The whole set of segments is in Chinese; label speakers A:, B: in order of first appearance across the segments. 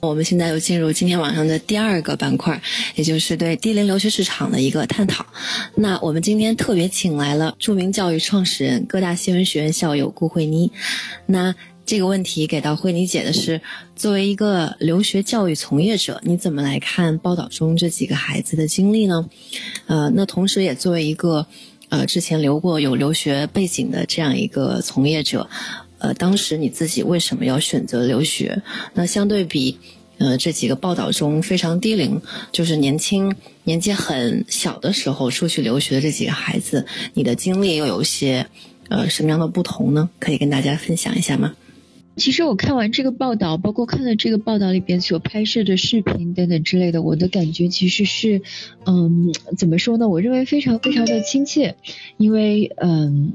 A: 我们现在又进入今天晚上的第二个板块，也就是对低龄留学市场的一个探讨。那我们今天特别请来了著名教育创始人、各大新闻学院校友顾慧妮。那这个问题给到慧妮姐的是：作为一个留学教育从业者，你怎么来看报道中这几个孩子的经历呢？呃，那同时也作为一个呃之前留过有留学背景的这样一个从业者。呃，当时你自己为什么要选择留学？那相对比，呃，这几个报道中非常低龄，就是年轻、年纪很小的时候出去留学的这几个孩子，你的经历又有些呃什么样的不同呢？可以跟大家分享一下吗？
B: 其实我看完这个报道，包括看了这个报道里边所拍摄的视频等等之类的，我的感觉其实是，嗯，怎么说呢？我认为非常非常的亲切，因为嗯。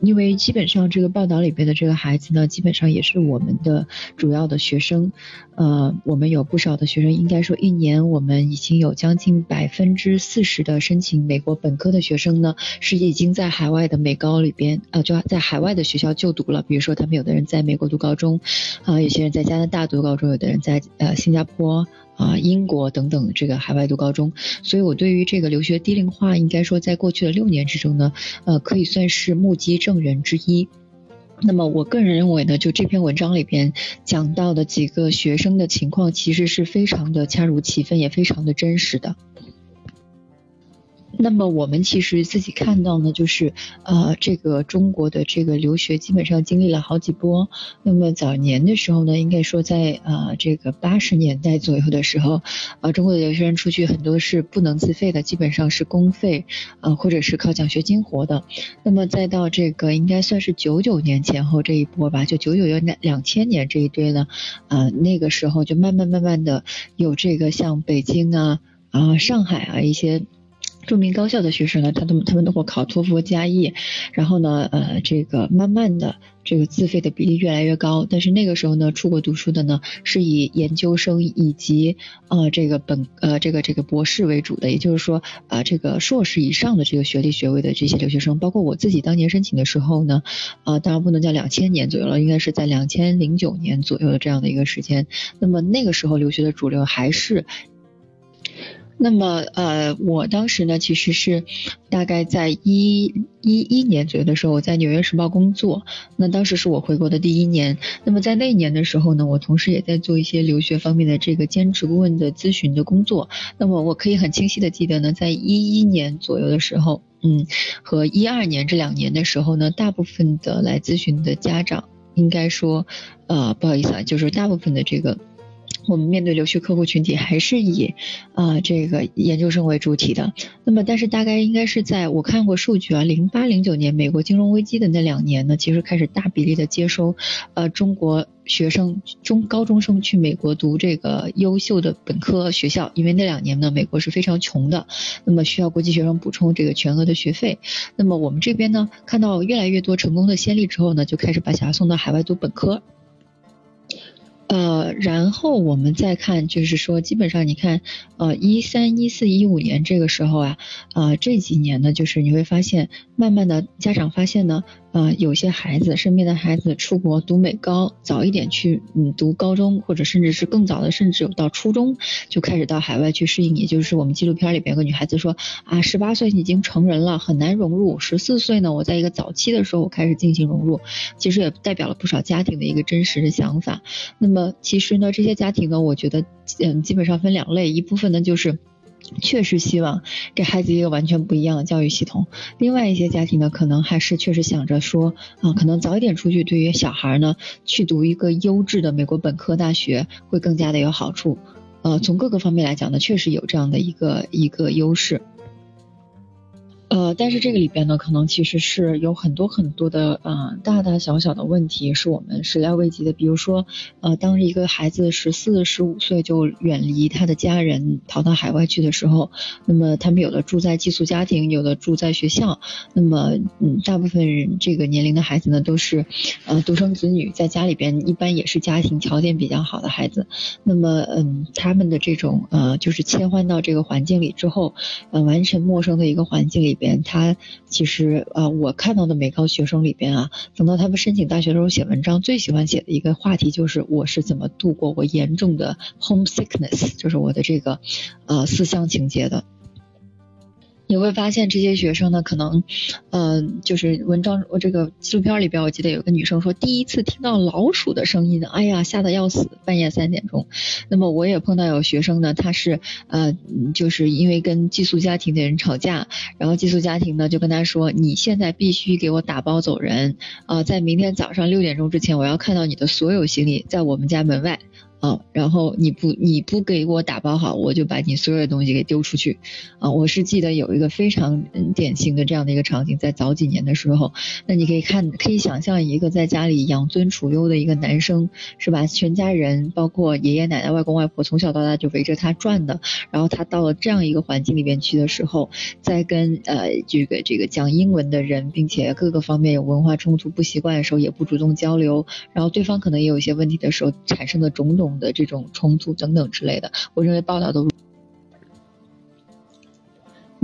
B: 因为基本上这个报道里边的这个孩子呢，基本上也是我们的主要的学生。呃，我们有不少的学生，应该说一年我们已经有将近百分之四十的申请美国本科的学生呢，是已经在海外的美高里边，呃，就在海外的学校就读了。比如说，他们有的人在美国读高中，啊，有些人在加拿大读高中，有的人在呃新加坡。啊，英国等等这个海外读高中，所以我对于这个留学低龄化，应该说在过去的六年之中呢，呃，可以算是目击证人之一。那么我个人认为呢，就这篇文章里边讲到的几个学生的情况，其实是非常的恰如其分，也非常的真实的。那么我们其实自己看到呢，就是呃，这个中国的这个留学基本上经历了好几波。那么早年的时候呢，应该说在呃这个八十年代左右的时候，呃，中国的留学生出去很多是不能自费的，基本上是公费，呃，或者是靠奖学金活的。那么再到这个应该算是九九年前后这一波吧，就九九年两两千年这一堆呢，呃，那个时候就慢慢慢慢的有这个像北京啊啊上海啊一些。著名高校的学生呢，他都他们都会考托福加 E，然后呢，呃，这个慢慢的这个自费的比例越来越高。但是那个时候呢，出国读书的呢，是以研究生以及呃这个本呃这个这个博士为主的，也就是说啊这个硕士以上的这个学历学位的这些留学生，包括我自己当年申请的时候呢，啊当然不能叫两千年左右了，应该是在两千零九年左右的这样的一个时间。那么那个时候留学的主流还是。那么，呃，我当时呢，其实是大概在一一一年左右的时候，我在《纽约时报》工作。那当时是我回国的第一年。那么在那一年的时候呢，我同时也在做一些留学方面的这个兼职顾问的咨询的工作。那么我可以很清晰的记得呢，在一一年左右的时候，嗯，和一二年这两年的时候呢，大部分的来咨询的家长，应该说，呃，不好意思啊，就是大部分的这个。我们面对留学客户群体还是以啊这个研究生为主体的。那么，但是大概应该是在我看过数据啊，零八零九年美国金融危机的那两年呢，其实开始大比例的接收呃中国学生中高中生去美国读这个优秀的本科学校，因为那两年呢美国是非常穷的，那么需要国际学生补充这个全额的学费。那么我们这边呢看到越来越多成功的先例之后呢，就开始把小孩送到海外读本科。呃，然后我们再看，就是说，基本上你看，呃，一三、一四、一五年这个时候啊，呃，这几年呢，就是你会发现，慢慢的家长发现呢。呃，有些孩子身边的孩子出国读美高，早一点去嗯读高中，或者甚至是更早的，甚至有到初中就开始到海外去适应。也就是我们纪录片里边有个女孩子说啊，十八岁已经成人了，很难融入。十四岁呢，我在一个早期的时候我开始进行融入，其实也代表了不少家庭的一个真实的想法。那么其实呢，这些家庭呢，我觉得嗯基本上分两类，一部分呢就是。确实希望给孩子一个完全不一样的教育系统。另外一些家庭呢，可能还是确实想着说，啊，可能早一点出去，对于小孩呢，去读一个优质的美国本科大学会更加的有好处。呃，从各个方面来讲呢，确实有这样的一个一个优势。呃，但是这个里边呢，可能其实是有很多很多的呃大大小小的问题是我们始料未及的。比如说，呃，当一个孩子十四、十五岁就远离他的家人，跑到海外去的时候，那么他们有的住在寄宿家庭，有的住在学校。那么，嗯，大部分人这个年龄的孩子呢，都是呃独生子女，在家里边一般也是家庭条件比较好的孩子。那么，嗯，他们的这种呃，就是切换到这个环境里之后，呃，完全陌生的一个环境里。边，他其实啊，我看到的美高学生里边啊，等到他们申请大学的时候写文章，最喜欢写的一个话题就是我是怎么度过我严重的 homesickness，就是我的这个呃思乡情节的。你会发现这些学生呢，可能，嗯，就是文章我这个纪录片里边，我记得有个女生说，第一次听到老鼠的声音呢，哎呀，吓得要死，半夜三点钟。那么我也碰到有学生呢，他是呃，就是因为跟寄宿家庭的人吵架，然后寄宿家庭呢就跟他说，你现在必须给我打包走人啊，在明天早上六点钟之前，我要看到你的所有行李在我们家门外。啊，然后你不你不给我打包好，我就把你所有的东西给丢出去。啊，我是记得有一个非常典型的这样的一个场景，在早几年的时候，那你可以看，可以想象一个在家里养尊处优的一个男生，是吧？全家人包括爷爷奶奶、外公外婆从小到大就围着他转的，然后他到了这样一个环境里边去的时候，在跟呃这个这个讲英文的人，并且各个方面有文化冲突、不习惯的时候，也不主动交流，然后对方可能也有一些问题的时候，产生的种种。的这种冲突等等之类的，我认为报道都。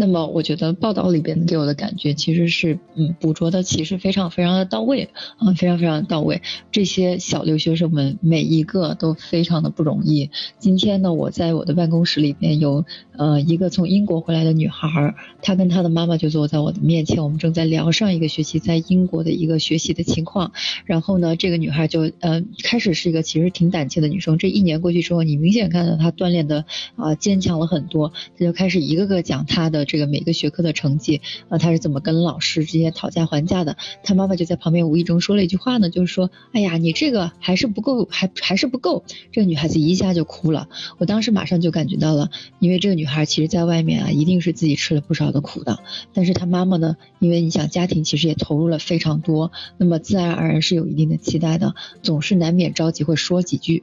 B: 那么我觉得报道里边给我的感觉其实是，嗯，捕捉的其实非常非常的到位啊，非常非常到位。这些小留学生们每一个都非常的不容易。今天呢，我在我的办公室里边有呃一个从英国回来的女孩，她跟她的妈妈就坐在我的面前，我们正在聊上一个学期在英国的一个学习的情况。然后呢，这个女孩就呃开始是一个其实挺胆怯的女生，这一年过去之后，你明显看到她锻炼的啊坚强了很多，她就开始一个个讲她的。这个每个学科的成绩啊，他是怎么跟老师之间讨价还价的？他妈妈就在旁边无意中说了一句话呢，就是说，哎呀，你这个还是不够，还还是不够。这个女孩子一下就哭了，我当时马上就感觉到了，因为这个女孩其实在外面啊，一定是自己吃了不少的苦的。但是她妈妈呢，因为你想家庭其实也投入了非常多，那么自然而然是有一定的期待的，总是难免着急会说几句。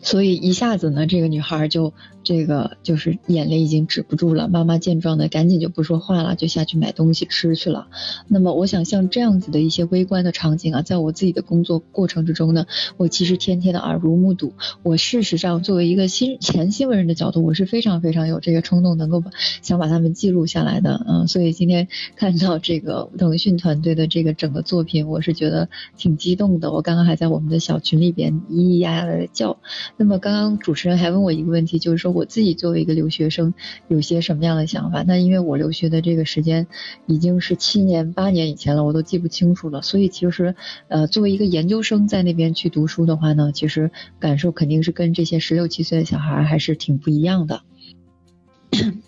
B: 所以一下子呢，这个女孩就这个就是眼泪已经止不住了。妈妈见状呢，赶紧就不说话了，就下去买东西吃去了。那么我想像这样子的一些微观的场景啊，在我自己的工作过程之中呢，我其实天天的耳濡目睹。我事实上作为一个新前新闻人的角度，我是非常非常有这个冲动，能够把想把他们记录下来的。嗯，所以今天看到这个腾讯团队的这个整个作品，我是觉得挺激动的。我刚刚还在我们的小群里边咿咿呀呀的叫。那么刚刚主持人还问我一个问题，就是说我自己作为一个留学生，有些什么样的想法？那因为我留学的这个时间已经是七年八年以前了，我都记不清楚了。所以其实呃，作为一个研究生在那边去读书的话呢，其实感受肯定是跟这些十六七岁的小孩还是挺不一样的。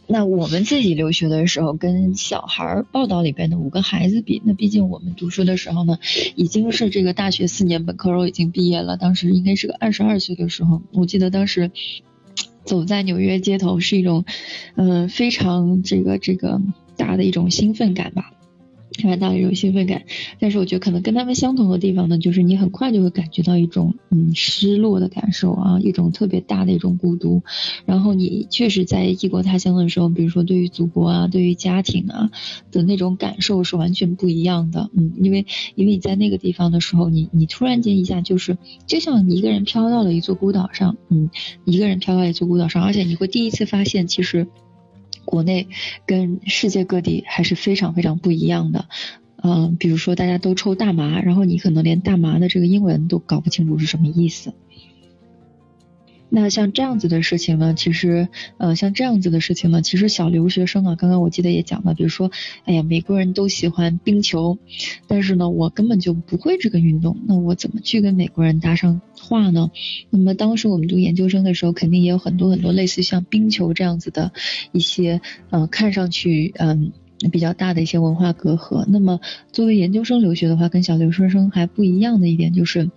B: 那我们自己留学的时候，跟小孩儿报道里边的五个孩子比，那毕竟我们读书的时候呢，已经是这个大学四年本科都已经毕业了。当时应该是个二十二岁的时候，我记得当时走在纽约街头是一种，嗯，非常这个这个大的一种兴奋感吧。看到一种兴奋感，但是我觉得可能跟他们相同的地方呢，就是你很快就会感觉到一种嗯失落的感受啊，一种特别大的一种孤独。然后你确实在异国他乡的时候，比如说对于祖国啊，对于家庭啊的那种感受是完全不一样的。嗯，因为因为你在那个地方的时候，你你突然间一下就是就像一个人飘到了一座孤岛上，嗯，一个人飘到一座孤岛上，而且你会第一次发现其实。国内跟世界各地还是非常非常不一样的，嗯，比如说大家都抽大麻，然后你可能连大麻的这个英文都搞不清楚是什么意思。那像这样子的事情呢，其实，呃，像这样子的事情呢，其实小留学生啊，刚刚我记得也讲了，比如说，哎呀，美国人都喜欢冰球，但是呢，我根本就不会这个运动，那我怎么去跟美国人搭上话呢？那么当时我们读研究生的时候，肯定也有很多很多类似像冰球这样子的一些，呃，看上去，嗯，比较大的一些文化隔阂。那么作为研究生留学的话，跟小留学生还不一样的一点就是。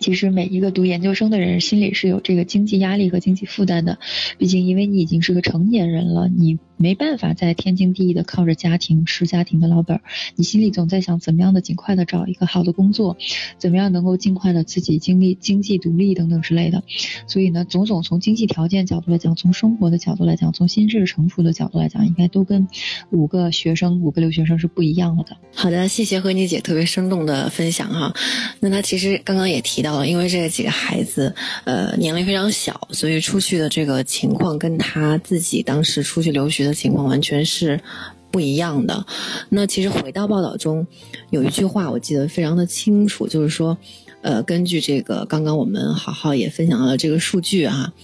B: 其实每一个读研究生的人心里是有这个经济压力和经济负担的，毕竟因为你已经是个成年人了，你。没办法再天经地义的靠着家庭吃家庭的老本儿，你心里总在想怎么样的尽快的找一个好的工作，怎么样能够尽快的自己经历经济独立等等之类的。所以呢，总总从经济条件角度来讲，从生活的角度来讲，从心智成熟的角度来讲，应该都跟五个学生五个留学生是不一样了的。
A: 好的，谢谢慧妮姐特别生动的分享哈。那她其实刚刚也提到了，因为这几个孩子呃年龄非常小，所以出去的这个情况跟他自己当时出去留学。的情况完全是。不一样的。那其实回到报道中，有一句话我记得非常的清楚，就是说，呃，根据这个刚刚我们好好也分享了这个数据啊，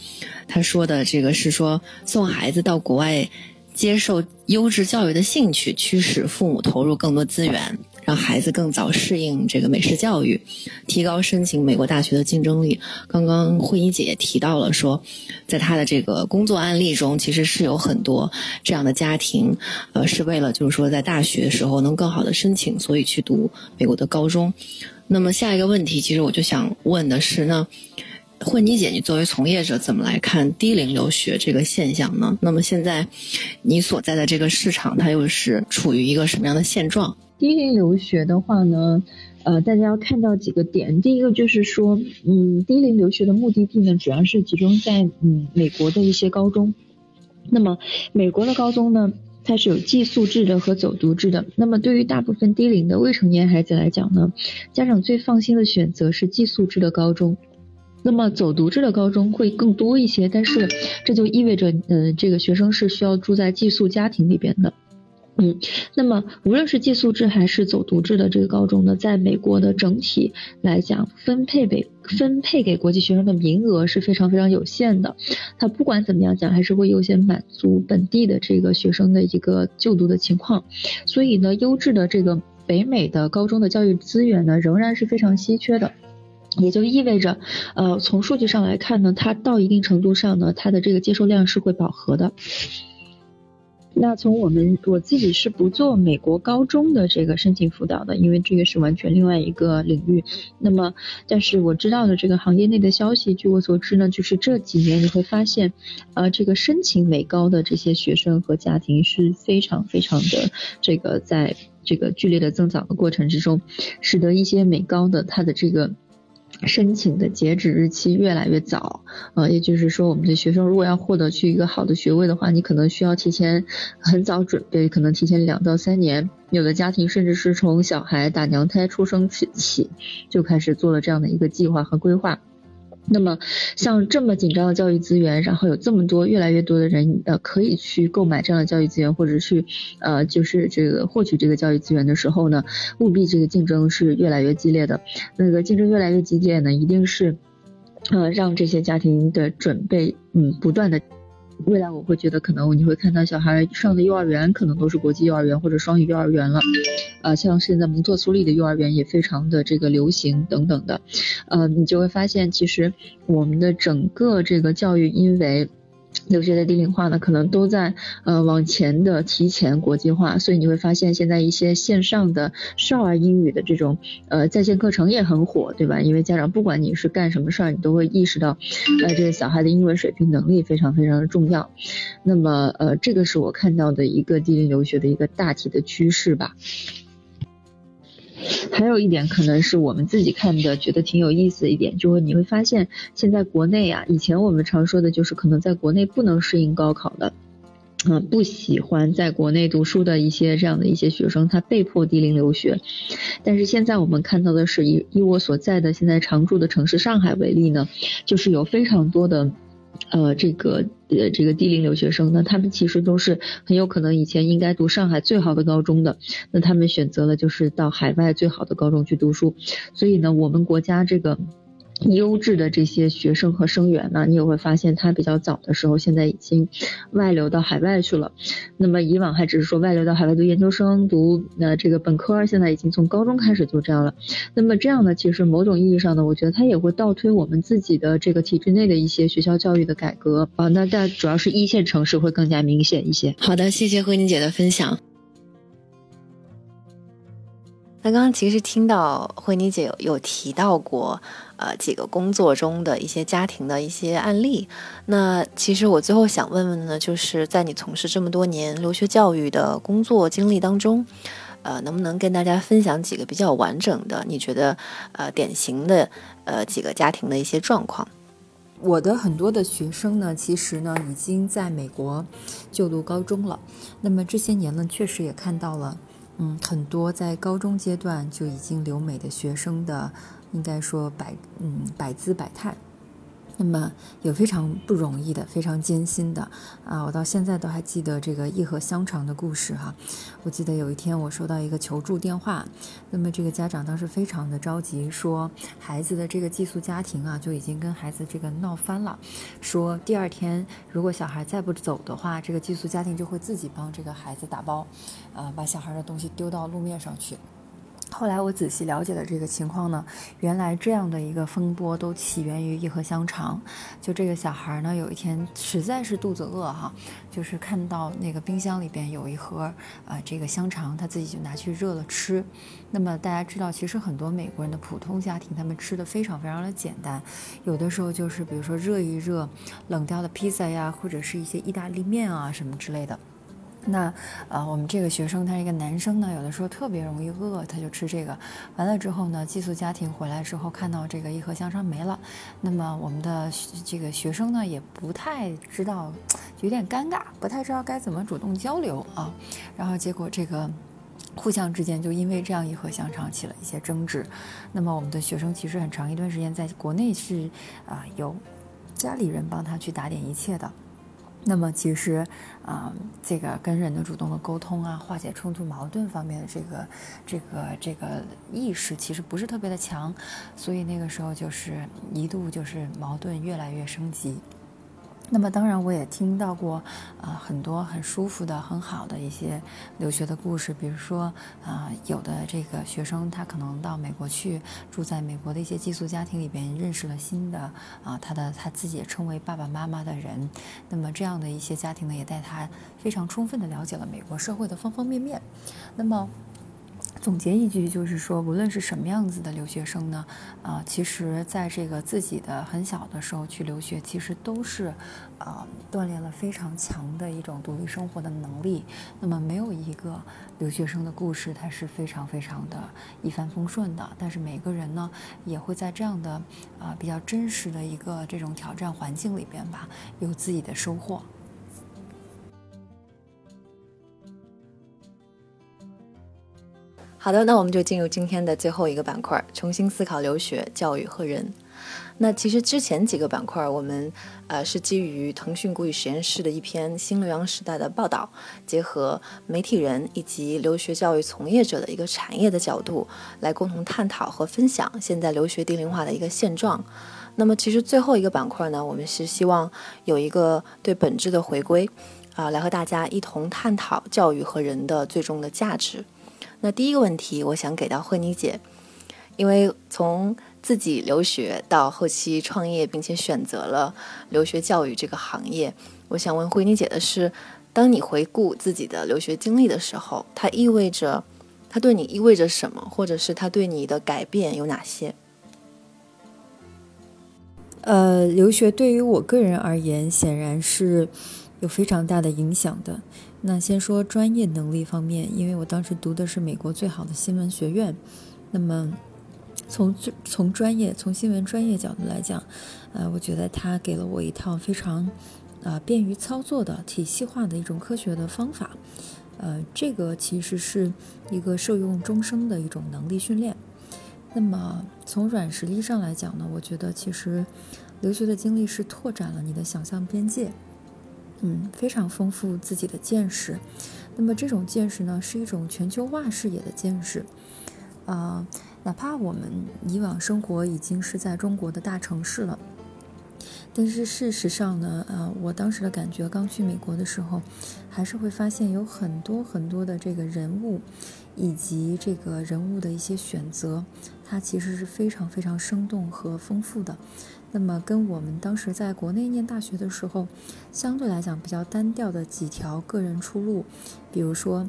A: 他说的这个是说送孩子到国外接受优质教育的兴趣，驱使父母投入更多资源。让孩子更早适应这个美式教育，提高申请美国大学的竞争力。刚刚慧怡姐也提到了说，在她的这个工作案例中，其实是有很多这样的家庭，呃，是为了就是说在大学时候能更好的申请，所以去读美国的高中。那么下一个问题，其实我就想问的是呢，慧妮姐，你作为从业者，怎么来看低龄留学这个现象呢？那么现在你所在的这个市场，它又是处于一个什么样的现状？
B: 低龄留学的话呢，呃，大家要看到几个点。第一个就是说，嗯，低龄留学的目的地呢，主要是集中在嗯美国的一些高中。那么美国的高中呢，它是有寄宿制的和走读制的。那么对于大部分低龄的未成年孩子来讲呢，家长最放心的选择是寄宿制的高中。那么走读制的高中会更多一些，但是这就意味着，嗯，这个学生是需要住在寄宿家庭里边的。嗯，那么无论是寄宿制还是走读制的这个高中呢，在美国的整体来讲，分配给分配给国际学生的名额是非常非常有限的。它不管怎么样讲，还是会优先满足本地的这个学生的一个就读的情况。所以呢，优质的这个北美的高中的教育资源呢，仍然是非常稀缺的。也就意味着，呃，从数据上来看呢，它到一定程度上呢，它的这个接受量是会饱和的。那从我们我自己是不做美国高中的这个申请辅导的，因为这个是完全另外一个领域。那么，但是我知道的这个行业内的消息，据我所知呢，就是这几年你会发现，呃，这个申请美高的这些学生和家庭是非常非常的这个在这个剧烈的增长的过程之中，使得一些美高的它的这个。申请的截止日期越来越早，呃，也就是说，我们的学生如果要获得去一个好的学位的话，你可能需要提前很早准备，可能提前两到三年。有的家庭甚至是从小孩打娘胎出生起就开始做了这样的一个计划和规划。那么，像这么紧张的教育资源，然后有这么多越来越多的人呃可以去购买这样的教育资源，或者去呃就是这个获取这个教育资源的时候呢，务必这个竞争是越来越激烈的。那个竞争越来越激烈呢，一定是呃让这些家庭的准备嗯不断的。未来我会觉得，可能你会看到小孩上的幼儿园可能都是国际幼儿园或者双语幼儿园了，啊，像现在蒙特梭利的幼儿园也非常的这个流行等等的，呃，你就会发现，其实我们的整个这个教育，因为。留学的低龄化呢，可能都在呃往前的提前国际化，所以你会发现现在一些线上的少儿英语的这种呃在线课程也很火，对吧？因为家长不管你是干什么事儿，你都会意识到，呃这个小孩的英文水平能力非常非常的重要。那么呃这个是我看到的一个低龄留学的一个大体的趋势吧。还有一点可能是我们自己看的觉得挺有意思的一点，就是你会发现现在国内啊，以前我们常说的就是可能在国内不能适应高考的，嗯，不喜欢在国内读书的一些这样的一些学生，他被迫低龄留学。但是现在我们看到的是，以以我所在的现在常住的城市上海为例呢，就是有非常多的。呃，这个呃，这个低龄留学生呢，他们其实都是很有可能以前应该读上海最好的高中的，那他们选择了就是到海外最好的高中去读书，所以呢，我们国家这个。优质的这些学生和生源呢，你也会发现他比较早的时候，现在已经外流到海外去了。那么以往还只是说外流到海外读研究生、读那这个本科，现在已经从高中开始就这样了。那么这样呢，其实某种意义上呢，我觉得它也会倒推我们自己的这个体制内的一些学校教育的改革啊。那但主要是一线城市会更加明显一些。
A: 好的，谢谢慧宁姐的分享。那刚刚其实听到慧妮姐有有提到过，呃，几个工作中的一些家庭的一些案例。那其实我最后想问问呢，就是在你从事这么多年留学教育的工作经历当中，呃，能不能跟大家分享几个比较完整的，你觉得呃典型的呃几个家庭的一些状况？
C: 我的很多的学生呢，其实呢已经在美国就读高中了。那么这些年呢，确实也看到了。嗯，很多在高中阶段就已经留美的学生的，应该说百嗯百姿百态。那么有非常不容易的，非常艰辛的啊！我到现在都还记得这个一盒香肠的故事哈。我记得有一天我收到一个求助电话，那么这个家长当时非常的着急，说孩子的这个寄宿家庭啊就已经跟孩子这个闹翻了，说第二天如果小孩再不走的话，这个寄宿家庭就会自己帮这个孩子打包，啊，把小孩的东西丢到路面上去。后来我仔细了解了这个情况呢，原来这样的一个风波都起源于一盒香肠。就这个小孩呢，有一天实在是肚子饿哈，就是看到那个冰箱里边有一盒啊这个香肠，他自己就拿去热了吃。那么大家知道，其实很多美国人的普通家庭，他们吃的非常非常的简单，有的时候就是比如说热一热冷掉的披萨呀，或者是一些意大利面啊什么之类的。那，呃，我们这个学生他是一个男生呢，有的时候特别容易饿，他就吃这个。完了之后呢，寄宿家庭回来之后看到这个一盒香肠没了，那么我们的这个学生呢也不太知道，有点尴尬，不太知道该怎么主动交流啊。然后结果这个互相之间就因为这样一盒香肠起了一些争执。那么我们的学生其实很长一段时间在国内是啊由家里人帮他去打点一切的。那么其实，啊，这个跟人的主动的沟通啊，化解冲突矛盾方面的这个、这个、这个意识，其实不是特别的强，所以那个时候就是一度就是矛盾越来越升级。那么当然，我也听到过啊很多很舒服的、很好的一些留学的故事，比如说啊，有的这个学生他可能到美国去，住在美国的一些寄宿家庭里边，认识了新的啊他的他自己也称为爸爸妈妈的人。那么这样的一些家庭呢，也带他非常充分的了解了美国社会的方方面面。那么。总结一句，就是说，无论是什么样子的留学生呢，啊，其实在这个自己的很小的时候去留学，其实都是，啊，锻炼了非常强的一种独立生活的能力。那么，没有一个留学生的故事，它是非常非常的一帆风顺的。但是，每个人呢，也会在这样的啊比较真实的一个这种挑战环境里边吧，有自己的收获。
A: 好的，那我们就进入今天的最后一个板块，重新思考留学、教育和人。那其实之前几个板块，我们呃是基于腾讯谷雨实验室的一篇新留洋时代的报道，结合媒体人以及留学教育从业者的一个产业的角度，来共同探讨和分享现在留学低龄化的一个现状。那么其实最后一个板块呢，我们是希望有一个对本质的回归，啊，来和大家一同探讨教育和人的最终的价值。那第一个问题，我想给到慧妮姐，因为从自己留学到后期创业，并且选择了留学教育这个行业，我想问慧妮姐的是，当你回顾自己的留学经历的时候，它意味着，它对你意味着什么，或者是它对你的改变有哪些？
C: 呃，留学对于我个人而言，显然是有非常大的影响的。那先说专业能力方面，因为我当时读的是美国最好的新闻学院，那么从最从专业从新闻专业角度来讲，呃，我觉得它给了我一套非常啊便于操作的体系化的一种科学的方法，呃，这个其实是一个受用终生的一种能力训练。那么从软实力上来讲呢，我觉得其实留学的经历是拓展了你的想象边界。嗯，非常丰富自己的见识，那么这种见识呢，是一种全球化视野的见识，啊，哪怕我们以往生活已经是在中国的大城市了，但是事实上呢，呃，我当时的感觉，刚去美国的时候，还是会发现有很多很多的这个人物，以及这个人物的一些选择，它其实是非常非常生动和丰富的。那么跟我们当时在国内念大学的时候，相对来讲比较单调的几条个人出路，比如说，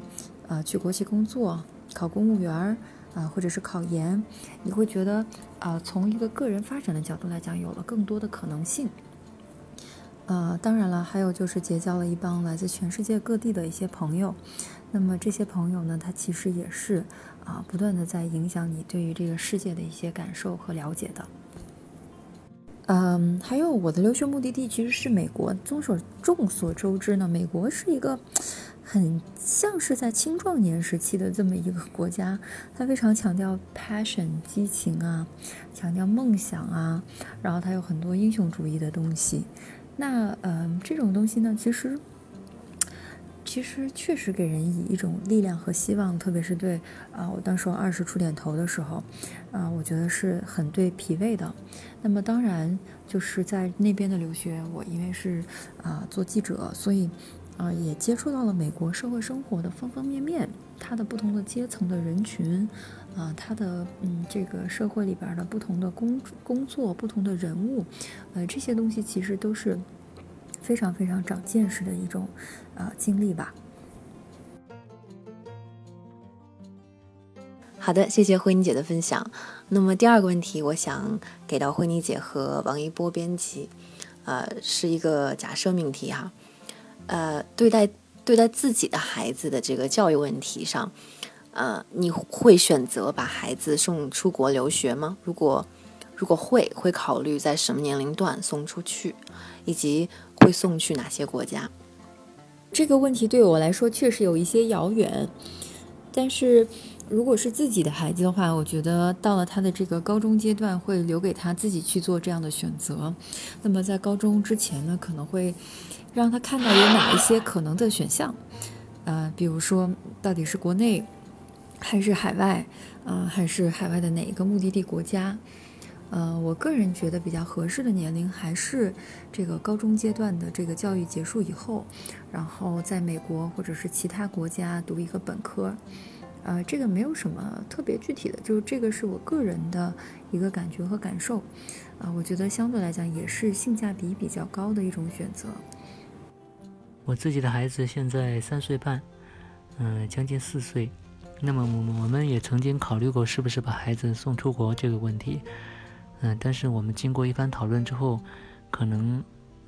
C: 呃，去国企工作、考公务员儿啊，或者是考研，你会觉得，啊，从一个个人发展的角度来讲，有了更多的可能性。呃，当然了，还有就是结交了一帮来自全世界各地的一些朋友，那么这些朋友呢，他其实也是啊，不断的在影响你对于这个世界的一些感受和了解的。嗯，还有我的留学目的地其实是美国。众所众所周知呢，美国是一个很像是在青壮年时期的这么一个国家，它非常强调 passion 激情啊，强调梦想啊，然后它有很多英雄主义的东西。那嗯，这种东西呢，其实。其实确实给人以一种力量和希望，特别是对啊，我当时二十出点头的时候，啊，我觉得是很对脾胃的。那么当然就是在那边的留学，我因为是啊做记者，所以啊也接触到了美国社会生活的方方面面，它的不同的阶层的人群，啊，它的嗯这个社会里边的不同的工工作、不同的人物，呃，这些东西其实都是。非常非常长见识的一种，呃，经历吧。
A: 好的，谢谢慧妮姐的分享。那么第二个问题，我想给到慧妮姐和王一波编辑，呃，是一个假设命题哈。呃，对待对待自己的孩子的这个教育问题上，呃，你会选择把孩子送出国留学吗？如果如果会，会考虑在什么年龄段送出去，以及。会送去哪些国家？
C: 这个问题对我来说确实有一些遥远。但是，如果是自己的孩子的话，我觉得到了他的这个高中阶段，会留给他自己去做这样的选择。那么，在高中之前呢，可能会让他看到有哪一些可能的选项。呃，比如说，到底是国内，还是海外？啊，还是海外的哪一个目的地国家？呃，我个人觉得比较合适的年龄还是这个高中阶段的这个教育结束以后，然后在美国或者是其他国家读一个本科，呃，这个没有什么特别具体的，就是这个是我个人的一个感觉和感受，啊，我觉得相对来讲也是性价比比较高的一种选择。
D: 我自己的孩子现在三岁半，嗯，将近四岁，那么我我们也曾经考虑过是不是把孩子送出国这个问题。嗯，但是我们经过一番讨论之后，可能，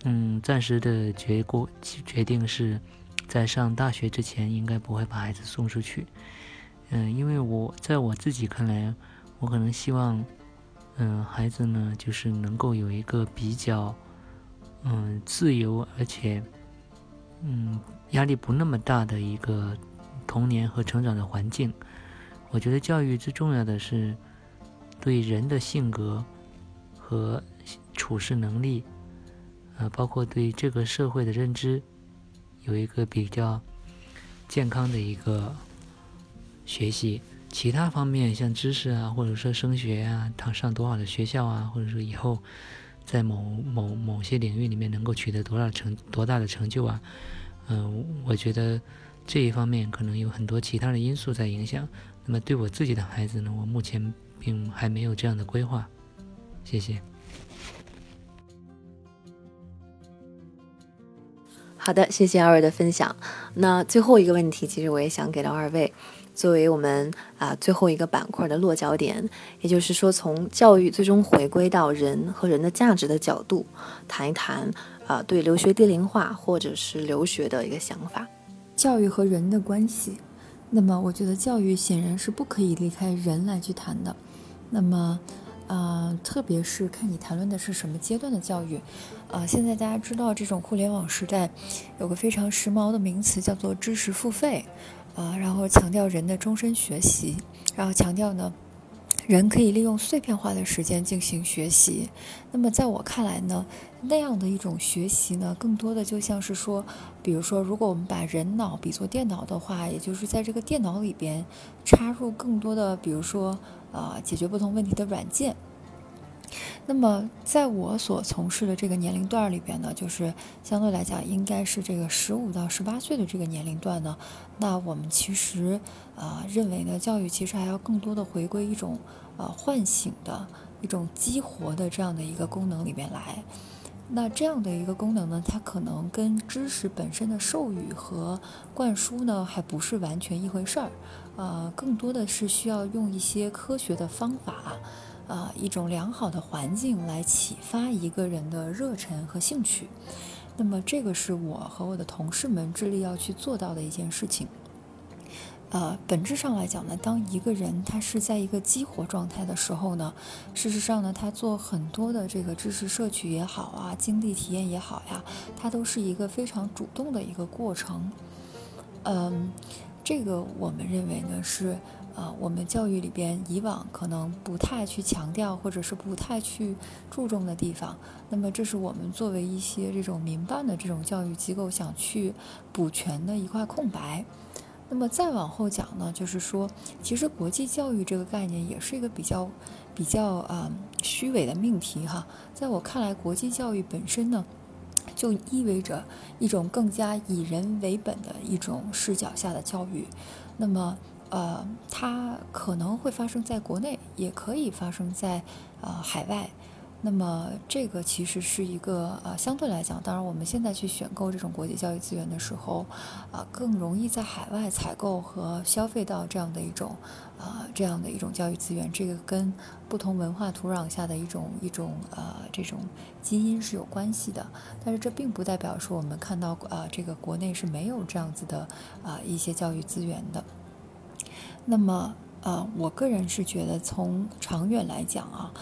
D: 嗯，暂时的结果决定是，在上大学之前应该不会把孩子送出去。嗯，因为我在我自己看来，我可能希望，嗯，孩子呢就是能够有一个比较，嗯，自由而且，嗯，压力不那么大的一个童年和成长的环境。我觉得教育最重要的是对人的性格。和处事能力，呃，包括对这个社会的认知，有一个比较健康的一个学习。其他方面，像知识啊，或者说升学啊，他上多少的学校啊，或者说以后在某某某些领域里面能够取得多少成多大的成就啊，嗯，我觉得这一方面可能有很多其他的因素在影响。那么对我自己的孩子呢，我目前并还没有这样的规划。谢谢。
A: 好的，谢谢二位的分享。那最后一个问题，其实我也想给到二位，作为我们啊最后一个板块的落脚点，也就是说，从教育最终回归到人和人的价值的角度，谈一谈啊对留学低龄化或者是留学的一个想法。
C: 教育和人的关系，那么我觉得教育显然是不可以离开人来去谈的。那么。呃，特别是看你谈论的是什么阶段的教育，呃，现在大家知道这种互联网时代，有个非常时髦的名词叫做知识付费，啊，然后强调人的终身学习，然后强调呢，人可以利用碎片化的时间进行学习。那么在我看来呢，那样的一种学习呢，更多的就像是说，比如说，如果我们把人脑比作电脑的话，也就是在这个电脑里边插入更多的，比如说。啊，解决不同问题的软件。那么，在我所从事的这个年龄段里边呢，就是相对来讲，应该是这个十五到十八岁的这个年龄段呢。那我们其实啊，认为呢，教育其实还要更多的回归一种呃唤醒的一种激活的这样的一个功能里面来。那这样的一个功能呢，它可能跟知识本身的授予和灌输呢，还不是完全一回事儿。呃，更多的是需要用一些科学的方法，啊，一种良好的环境来启发一个人的热忱和兴趣。那么，这个是我和我的同事们致力要去做到的一件事情。呃，本质上来讲呢，当一个人他是在一个激活状态的时候呢，事实上呢，他做很多的这个知识摄取也好啊，经历体验也好呀，他都是一个非常主动的一个过程。嗯，这个我们认为呢是。啊，我们教育里边以往可能不太去强调，或者是不太去注重的地方，那么这是我们作为一些这种民办的这种教育机构想去补全的一块空白。那么再往后讲呢，就是说，其实国际教育这个概念也是一个比较比较啊虚伪的命题哈。在我看来，国际教育本身呢，就意味着一种更加以人为本的一种视角下的教育。那么。呃，它可能会发生在国内，也可以发生在呃海外。那么这个其实是一个呃相对来讲，当然我们现在去选购这种国际教育资源的时候，啊更容易在海外采购和消费到这样的一种啊这样的一种教育资源。这个跟不同文化土壤下的一种一种呃这种基因是有关系的。但是这并不代表说我们看到啊这个国内是没有这样子的啊一些教育资源的。那么，呃，我个人是觉得，从长远来讲啊，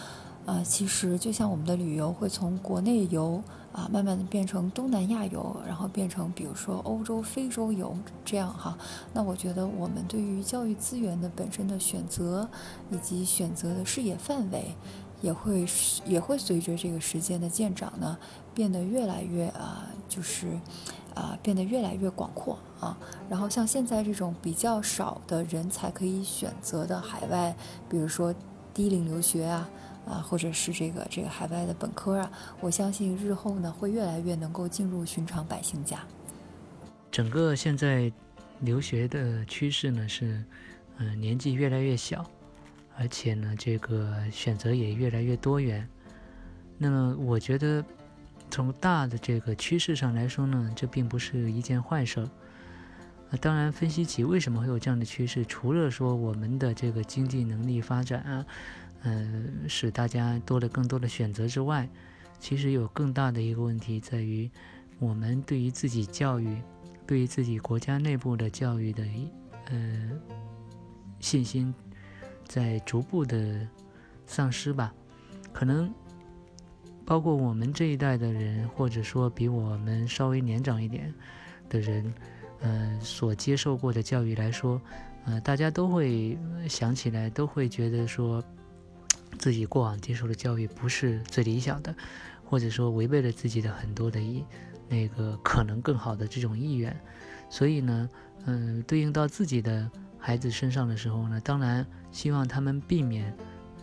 C: 呃，其实就像我们的旅游会从国内游啊，慢慢的变成东南亚游，然后变成比如说欧洲、非洲游这样哈。那我觉得，我们对于教育资源的本身的选择，以及选择的视野范围，也会也会随着这个时间的渐长呢，变得越来越啊，就是。啊，变得越来越广阔啊。然后像现在这种比较少的人才可以选择的海外，比如说低龄留学啊，啊，或者是这个这个海外的本科啊，我相信日后呢会越来越能够进入寻常百姓家。
D: 整个现在留学的趋势呢是，嗯，年纪越来越小，而且呢这个选择也越来越多元。那么我觉得。从大的这个趋势上来说呢，这并不是一件坏事。啊，当然，分析起为什么会有这样的趋势，除了说我们的这个经济能力发展啊，呃，使大家多了更多的选择之外，其实有更大的一个问题在于，我们对于自己教育，对于自己国家内部的教育的呃信心，在逐步的丧失吧，可能。包括我们这一代的人，或者说比我们稍微年长一点的人，呃，所接受过的教育来说，呃，大家都会想起来，都会觉得说，自己过往接受的教育不是最理想的，或者说违背了自己的很多的意，那个可能更好的这种意愿。所以呢，嗯，对应到自己的孩子身上的时候呢，当然希望他们避免。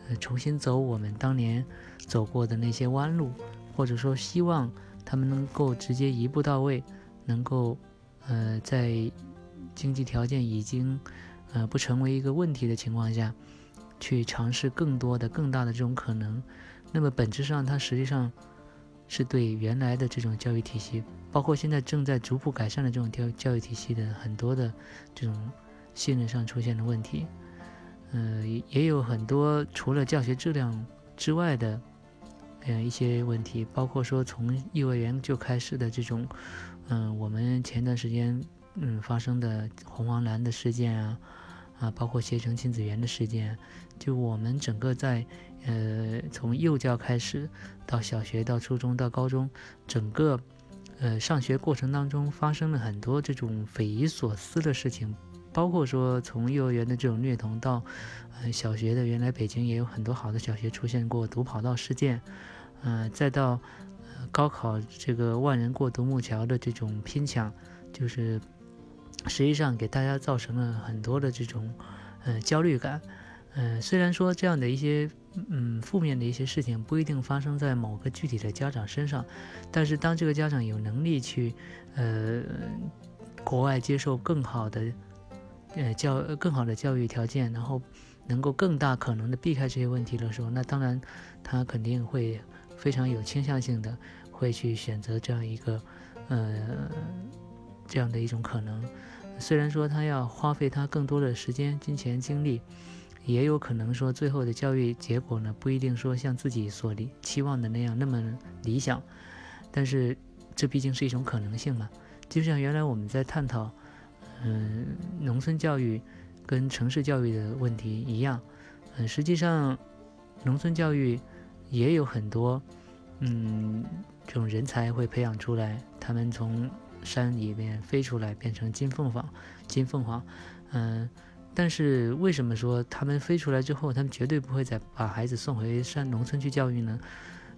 D: 呃重新走我们当年走过的那些弯路，或者说希望他们能够直接一步到位，能够呃在经济条件已经呃不成为一个问题的情况下，去尝试更多的、更大的这种可能。那么本质上，它实际上是对原来的这种教育体系，包括现在正在逐步改善的这种教教育体系的很多的这种信任上出现的问题。嗯，也有很多除了教学质量之外的，嗯，一些问题，包括说从幼儿园就开始的这种，嗯，我们前段时间嗯发生的红黄蓝的事件啊，啊，包括携程亲子园的事件，就我们整个在呃从幼教开始到小学到初中到高中，整个呃上学过程当中发生了很多这种匪夷所思的事情。包括说从幼儿园的这种虐童到，呃小学的，原来北京也有很多好的小学出现过堵跑道事件，呃再到，高考这个万人过独木桥的这种拼抢，就是实际上给大家造成了很多的这种，呃焦虑感，呃虽然说这样的一些嗯负面的一些事情不一定发生在某个具体的家长身上，但是当这个家长有能力去，呃国外接受更好的。呃，教更好的教育条件，然后能够更大可能的避开这些问题的时候，那当然他肯定会非常有倾向性的会去选择这样一个呃这样的一种可能。虽然说他要花费他更多的时间、金钱、精力，也有可能说最后的教育结果呢不一定说像自己所理期望的那样那么理想，但是这毕竟是一种可能性嘛。就像原来我们在探讨。嗯，农村教育跟城市教育的问题一样，嗯，实际上，农村教育也有很多，嗯，这种人才会培养出来。他们从山里面飞出来变成金凤凰，金凤凰，嗯，但是为什么说他们飞出来之后，他们绝对不会再把孩子送回山农村去教育呢？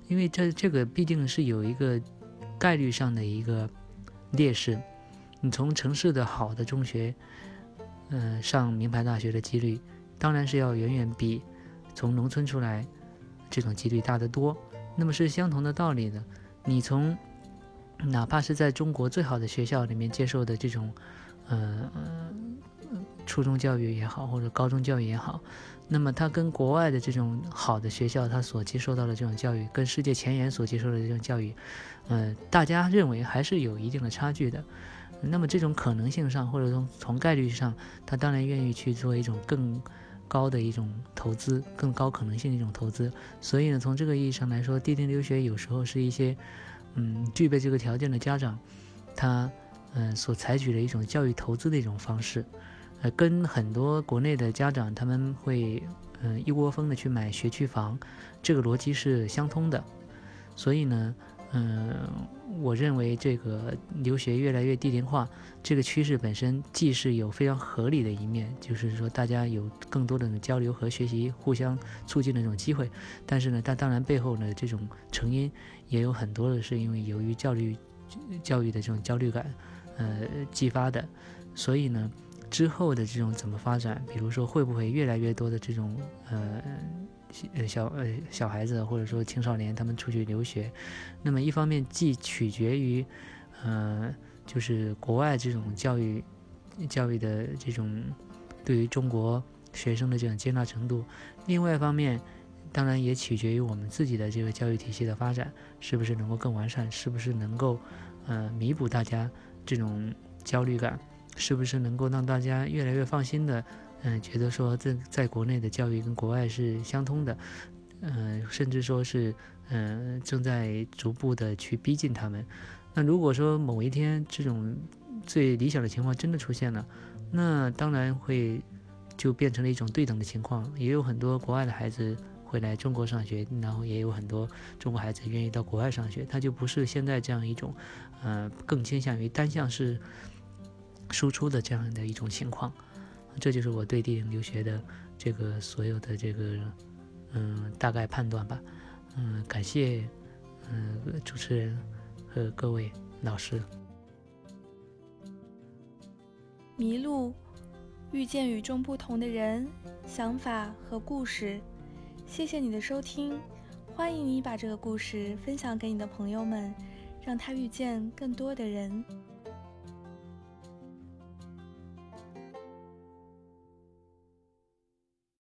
D: 因为这这个毕竟是有一个概率上的一个劣势，你从城市的好的中学，嗯，上名牌大学的几率，当然是要远远比从农村出来这种几率大得多。那么是相同的道理的，你从哪怕是在中国最好的学校里面接受的这种，呃，初中教育也好，或者高中教育也好，那么它跟国外的这种好的学校它所接受到的这种教育，跟世界前沿所接受的这种教育，呃，大家认为还是有一定的差距的。那么这种可能性上，或者从从概率上，他当然愿意去做一种更高的一种投资，更高可能性的一种投资。所以呢，从这个意义上来说，低龄留学有时候是一些。嗯，具备这个条件的家长，他嗯所采取的一种教育投资的一种方式，呃，跟很多国内的家长他们会嗯一窝蜂的去买学区房，这个逻辑是相通的。所以呢，嗯，我认为这个留学越来越低龄化这个趋势本身既是有非常合理的一面，就是说大家有更多的交流和学习，互相促进的这种机会，但是呢，它当然背后呢这种成因。也有很多的是因为由于教育教育的这种焦虑感，呃激发的，所以呢，之后的这种怎么发展，比如说会不会越来越多的这种呃呃小呃小孩子或者说青少年他们出去留学，那么一方面既取决于呃就是国外这种教育教育的这种对于中国学生的这种接纳程度，另外一方面。当然也取决于我们自己的这个教育体系的发展，是不是能够更完善，是不是能够，呃，弥补大家这种焦虑感，是不是能够让大家越来越放心的，嗯，觉得说在在国内的教育跟国外是相通的，嗯，甚至说是，嗯，正在逐步的去逼近他们。那如果说某一天这种最理想的情况真的出现了，那当然会就变成了一种对等的情况，也有很多国外的孩子。会来中国上学，然后也有很多中国孩子愿意到国外上学，他就不是现在这样一种，呃，更倾向于单向式输出的这样的一种情况。这就是我对电影留学的这个所有的这个，嗯，大概判断吧。嗯，感谢，嗯，主持人和各位老师。
E: 迷路，遇见与众不同的人、想法和故事。谢谢你的收听，欢迎你把这个故事分享给你的朋友们，让他遇见更多的人。